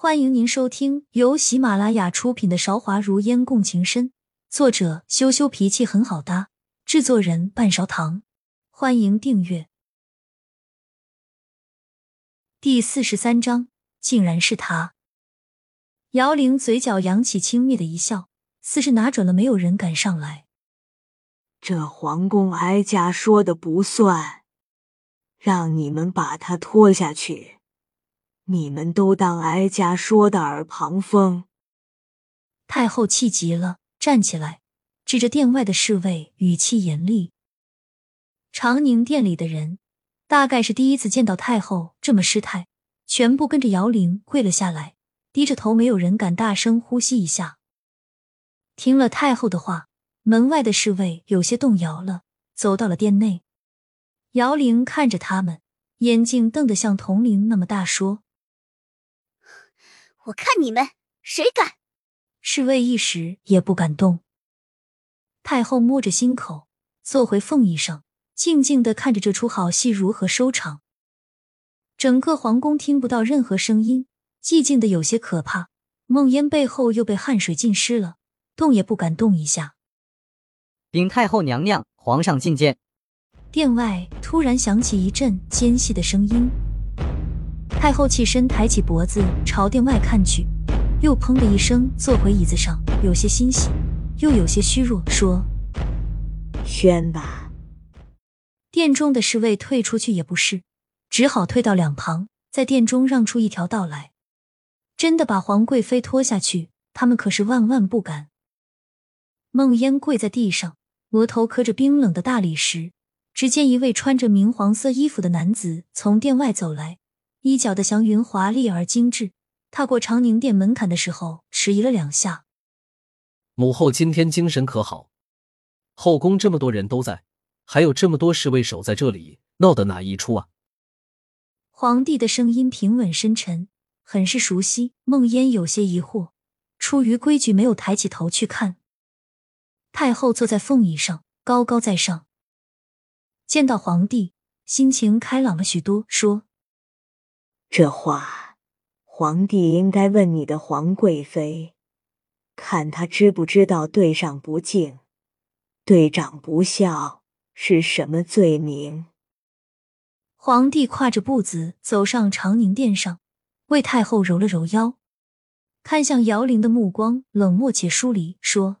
欢迎您收听由喜马拉雅出品的《韶华如烟共情深》，作者羞羞脾气很好搭，制作人半勺糖。欢迎订阅。第四十三章，竟然是他。姚玲嘴角扬起轻蔑的一笑，似是拿准了没有人敢上来。这皇宫哀家说的不算，让你们把他拖下去。你们都当哀家说的耳旁风。太后气急了，站起来，指着殿外的侍卫，语气严厉。长宁殿里的人大概是第一次见到太后这么失态，全部跟着姚玲跪了下来，低着头，没有人敢大声呼吸一下。听了太后的话，门外的侍卫有些动摇了，走到了殿内。姚玲看着他们，眼睛瞪得像铜铃那么大，说。我看你们谁敢！侍卫一时也不敢动。太后摸着心口，坐回凤椅上，静静的看着这出好戏如何收场。整个皇宫听不到任何声音，寂静的有些可怕。梦烟背后又被汗水浸湿了，动也不敢动一下。禀太后娘娘，皇上觐见。殿外突然响起一阵尖细的声音。太后起身，抬起脖子朝殿外看去，又砰的一声坐回椅子上，有些欣喜，又有些虚弱，说：“宣吧。”殿中的侍卫退出去也不是，只好退到两旁，在殿中让出一条道来。真的把皇贵妃拖下去，他们可是万万不敢。梦烟跪在地上，额头磕着冰冷的大理石。只见一位穿着明黄色衣服的男子从殿外走来。衣角的祥云华丽而精致，踏过长宁殿门槛的时候迟疑了两下。母后今天精神可好？后宫这么多人都在，还有这么多侍卫守在这里，闹的哪一出啊？皇帝的声音平稳深沉，很是熟悉。梦烟有些疑惑，出于规矩没有抬起头去看。太后坐在凤椅上，高高在上，见到皇帝，心情开朗了许多，说。这话，皇帝应该问你的皇贵妃，看她知不知道对上不敬、对长不孝是什么罪名。皇帝跨着步子走上长宁殿上，为太后揉了揉腰，看向姚玲的目光冷漠且疏离，说：“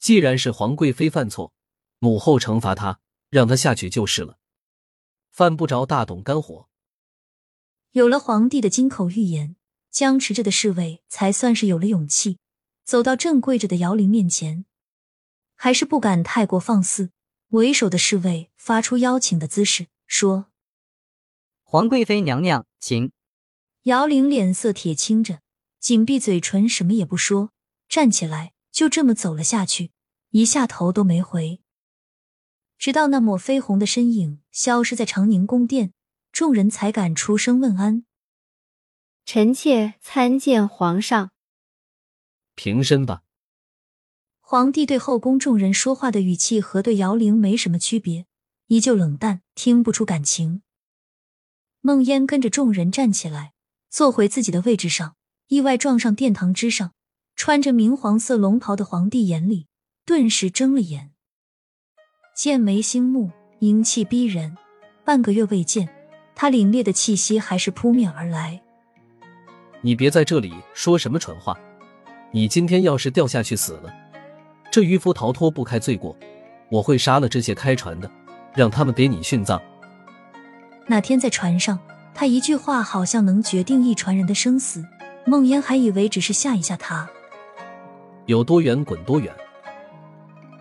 既然是皇贵妃犯错，母后惩罚她，让她下去就是了。犯不着大动肝火。”有了皇帝的金口玉言，僵持着的侍卫才算是有了勇气，走到正跪着的姚玲面前，还是不敢太过放肆。为首的侍卫发出邀请的姿势，说：“皇贵妃娘娘，请。”姚玲脸色铁青着，紧闭嘴唇，什么也不说，站起来，就这么走了下去，一下头都没回，直到那抹绯红的身影消失在长宁宫殿。众人才敢出声问安。臣妾参见皇上。平身吧。皇帝对后宫众人说话的语气和对姚玲没什么区别，依旧冷淡，听不出感情。梦烟跟着众人站起来，坐回自己的位置上，意外撞上殿堂之上穿着明黄色龙袍的皇帝，眼里顿时睁了眼，剑眉星目，英气逼人。半个月未见。他凛冽的气息还是扑面而来。你别在这里说什么蠢话！你今天要是掉下去死了，这渔夫逃脱不开罪过，我会杀了这些开船的，让他们给你殉葬。那天在船上，他一句话好像能决定一船人的生死。梦烟还以为只是吓一吓他，有多远滚多远。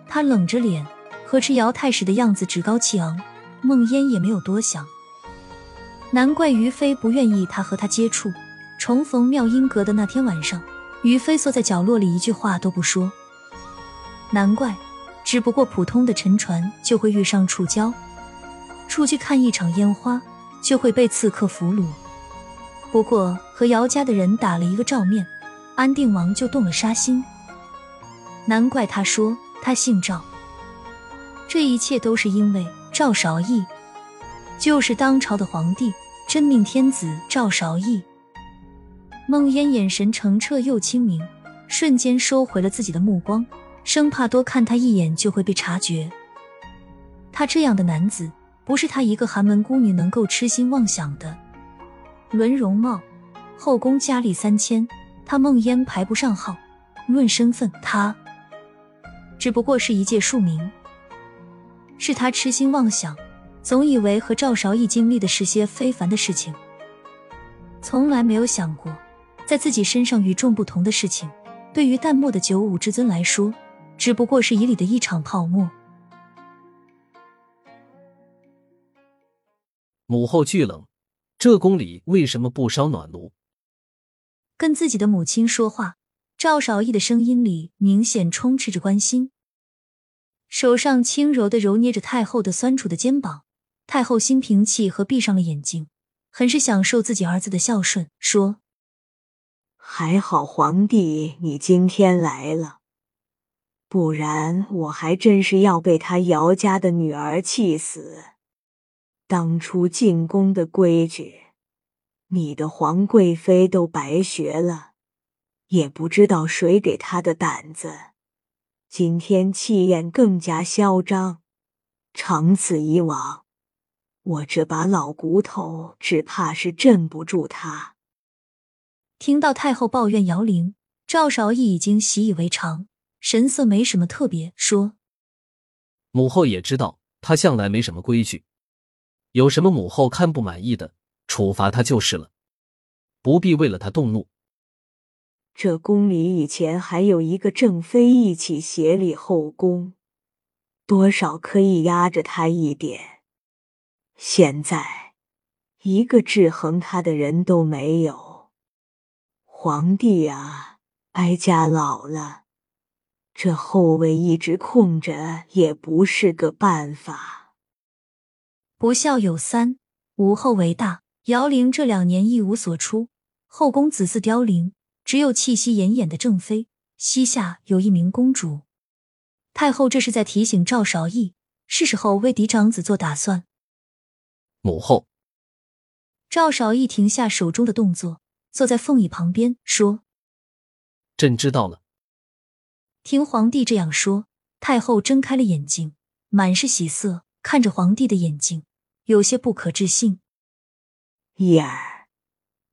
他冷着脸，呵斥姚太史的样子趾高气昂。梦烟也没有多想。难怪于飞不愿意他和他接触。重逢妙音阁的那天晚上，于飞缩在角落里，一句话都不说。难怪，只不过普通的沉船就会遇上触礁，出去看一场烟花就会被刺客俘虏。不过和姚家的人打了一个照面，安定王就动了杀心。难怪他说他姓赵，这一切都是因为赵韶义。就是当朝的皇帝，真命天子赵韶义。梦烟眼神澄澈又清明，瞬间收回了自己的目光，生怕多看他一眼就会被察觉。他这样的男子，不是他一个寒门姑女能够痴心妄想的。论容貌，后宫佳丽三千，他梦烟排不上号；论身份，他只不过是一介庶民。是他痴心妄想，总以为和赵韶义经历的是些非凡的事情，从来没有想过，在自己身上与众不同的事情，对于淡漠的九五之尊来说，只不过是以里的一场泡沫。母后巨冷，这宫里为什么不烧暖炉？跟自己的母亲说话，赵少义的声音里明显充斥着关心，手上轻柔的揉捏着太后的酸楚的肩膀。太后心平气和，闭上了眼睛，很是享受自己儿子的孝顺，说：“还好皇帝你今天来了，不然我还真是要被他姚家的女儿气死。”当初进宫的规矩，你的皇贵妃都白学了，也不知道谁给她的胆子。今天气焰更加嚣张，长此以往，我这把老骨头只怕是镇不住他。听到太后抱怨姚玲，赵少义已经习以为常，神色没什么特别，说：“母后也知道，他向来没什么规矩。”有什么母后看不满意的，处罚他就是了，不必为了他动怒。这宫里以前还有一个正妃一起协理后宫，多少可以压着他一点。现在一个制衡他的人都没有。皇帝啊，哀家老了，这后位一直空着也不是个办法。不孝有三，无后为大。姚玲这两年一无所出，后宫子嗣凋零，只有气息奄奄的正妃，膝下有一名公主。太后这是在提醒赵韶义，是时候为嫡长子做打算。母后，赵少义停下手中的动作，坐在凤椅旁边说：“朕知道了。”听皇帝这样说，太后睁开了眼睛，满是喜色，看着皇帝的眼睛。有些不可置信，义儿，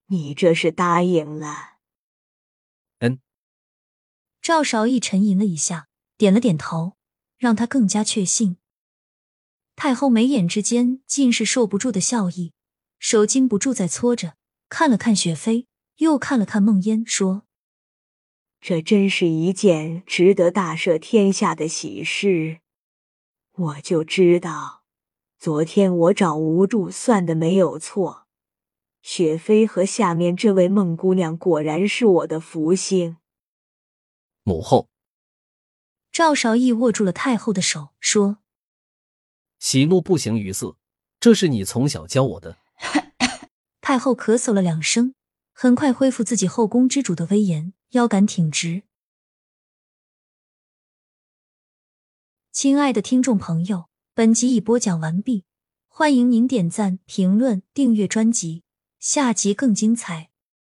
你这是答应了？嗯。赵少义沉吟了一下，点了点头，让他更加确信。太后眉眼之间尽是受不住的笑意，手禁不住在搓着，看了看雪飞，又看了看梦烟，说：“这真是一件值得大赦天下的喜事，我就知道。”昨天我找吴柱算的没有错，雪飞和下面这位孟姑娘果然是我的福星。母后，赵韶义握住了太后的手，说：“喜怒不形于色，这是你从小教我的。”太后咳嗽了两声，很快恢复自己后宫之主的威严，腰杆挺直。亲爱的听众朋友。本集已播讲完毕，欢迎您点赞、评论、订阅专辑，下集更精彩。